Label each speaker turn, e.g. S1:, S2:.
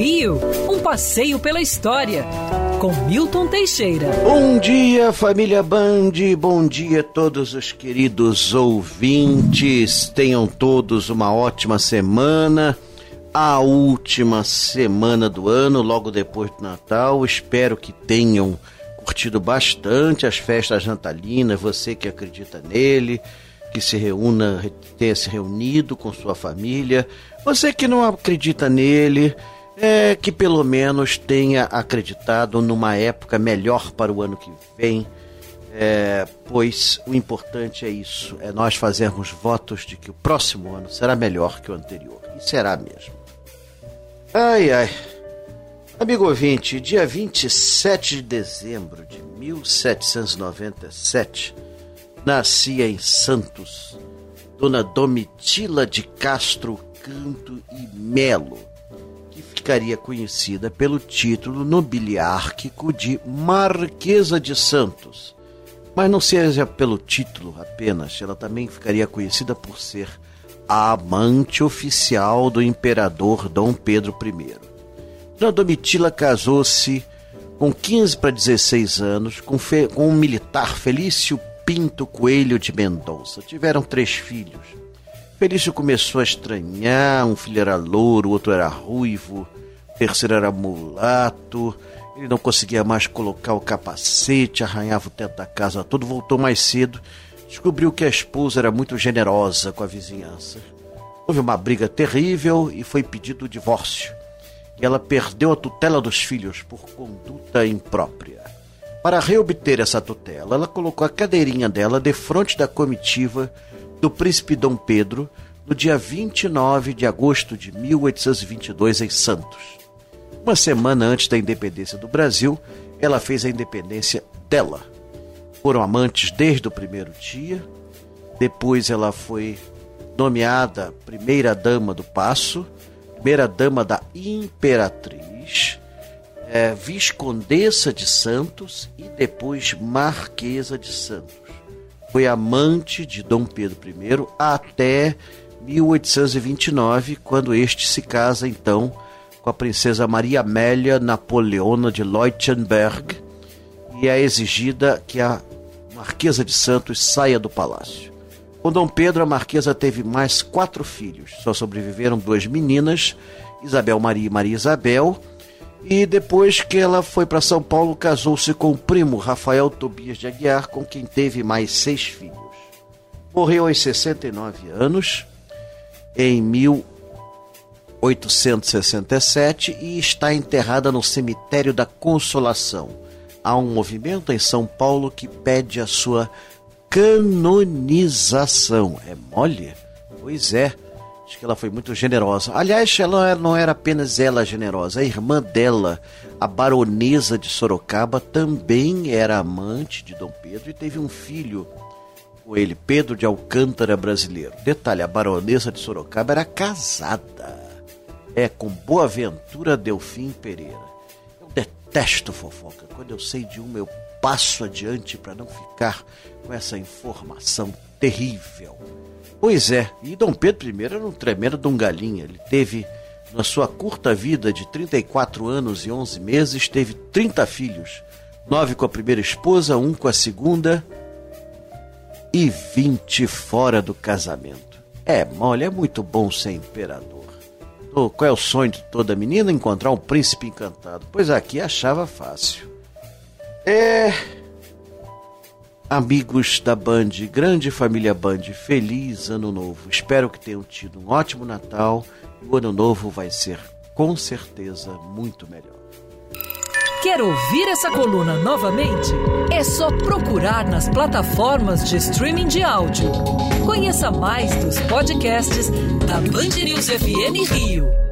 S1: Rio, um passeio pela história, com Milton Teixeira.
S2: Bom dia, família Band, bom dia a todos os queridos ouvintes. Tenham todos uma ótima semana. A última semana do ano, logo depois do Natal. Espero que tenham curtido bastante as festas natalinas, você que acredita nele que se reúna, tenha se reunido com sua família. Você que não acredita nele, é que pelo menos tenha acreditado numa época melhor para o ano que vem. É, pois o importante é isso, é nós fazermos votos de que o próximo ano será melhor que o anterior. E será mesmo. Ai, ai. Amigo ouvinte, dia 27 de dezembro de 1797, nascia em Santos Dona Domitila de Castro Canto e Melo, que ficaria conhecida pelo título nobiliárquico de Marquesa de Santos. Mas não seja pelo título apenas, ela também ficaria conhecida por ser a amante oficial do imperador Dom Pedro I. Dona Domitila casou-se com 15 para 16 anos com, com um militar Felício Pinto Coelho de Mendonça. Tiveram três filhos. Felício começou a estranhar, um filho era louro, o outro era ruivo, o terceiro era mulato. Ele não conseguia mais colocar o capacete, arranhava o teto da casa todo, voltou mais cedo, descobriu que a esposa era muito generosa com a vizinhança. Houve uma briga terrível e foi pedido o divórcio. E ela perdeu a tutela dos filhos por conduta imprópria. Para reobter essa tutela, ela colocou a cadeirinha dela de frente da comitiva do príncipe Dom Pedro no dia 29 de agosto de 1822 em Santos. Uma semana antes da independência do Brasil, ela fez a independência dela. Foram amantes desde o primeiro dia. Depois ela foi nomeada primeira dama do Paço, primeira dama da Imperatriz é, Viscondessa de Santos e depois Marquesa de Santos. Foi amante de Dom Pedro I até 1829, quando este se casa então com a princesa Maria Amélia Napoleona de Leuchtenberg e é exigida que a Marquesa de Santos saia do palácio. Com Dom Pedro, a Marquesa teve mais quatro filhos. Só sobreviveram duas meninas, Isabel Maria e Maria Isabel, e depois que ela foi para São Paulo, casou-se com o primo Rafael Tobias de Aguiar, com quem teve mais seis filhos. Morreu aos 69 anos, em 1867, e está enterrada no cemitério da Consolação. Há um movimento em São Paulo que pede a sua canonização. É mole? Pois é. Acho que ela foi muito generosa. Aliás, ela não era apenas ela generosa, a irmã dela, a baronesa de Sorocaba, também era amante de Dom Pedro e teve um filho com ele, Pedro de Alcântara brasileiro. Detalhe, a baronesa de Sorocaba era casada. É, com Boaventura Delfim Pereira. Eu detesto fofoca. Quando eu sei de uma, eu passo adiante para não ficar com essa informação terrível. Pois é, e Dom Pedro I era um tremendo Dom Galinha. Ele teve, na sua curta vida de 34 anos e 11 meses, teve 30 filhos. Nove com a primeira esposa, um com a segunda e 20 fora do casamento. É, mole, é muito bom ser imperador. qual é o sonho de toda menina? Encontrar um príncipe encantado. Pois aqui achava fácil. É amigos da Band, grande família Band, feliz ano novo. Espero que tenham tido um ótimo Natal e o ano novo vai ser com certeza muito melhor.
S1: Quer ouvir essa coluna novamente? É só procurar nas plataformas de streaming de áudio. Conheça mais dos podcasts da Band News FM Rio.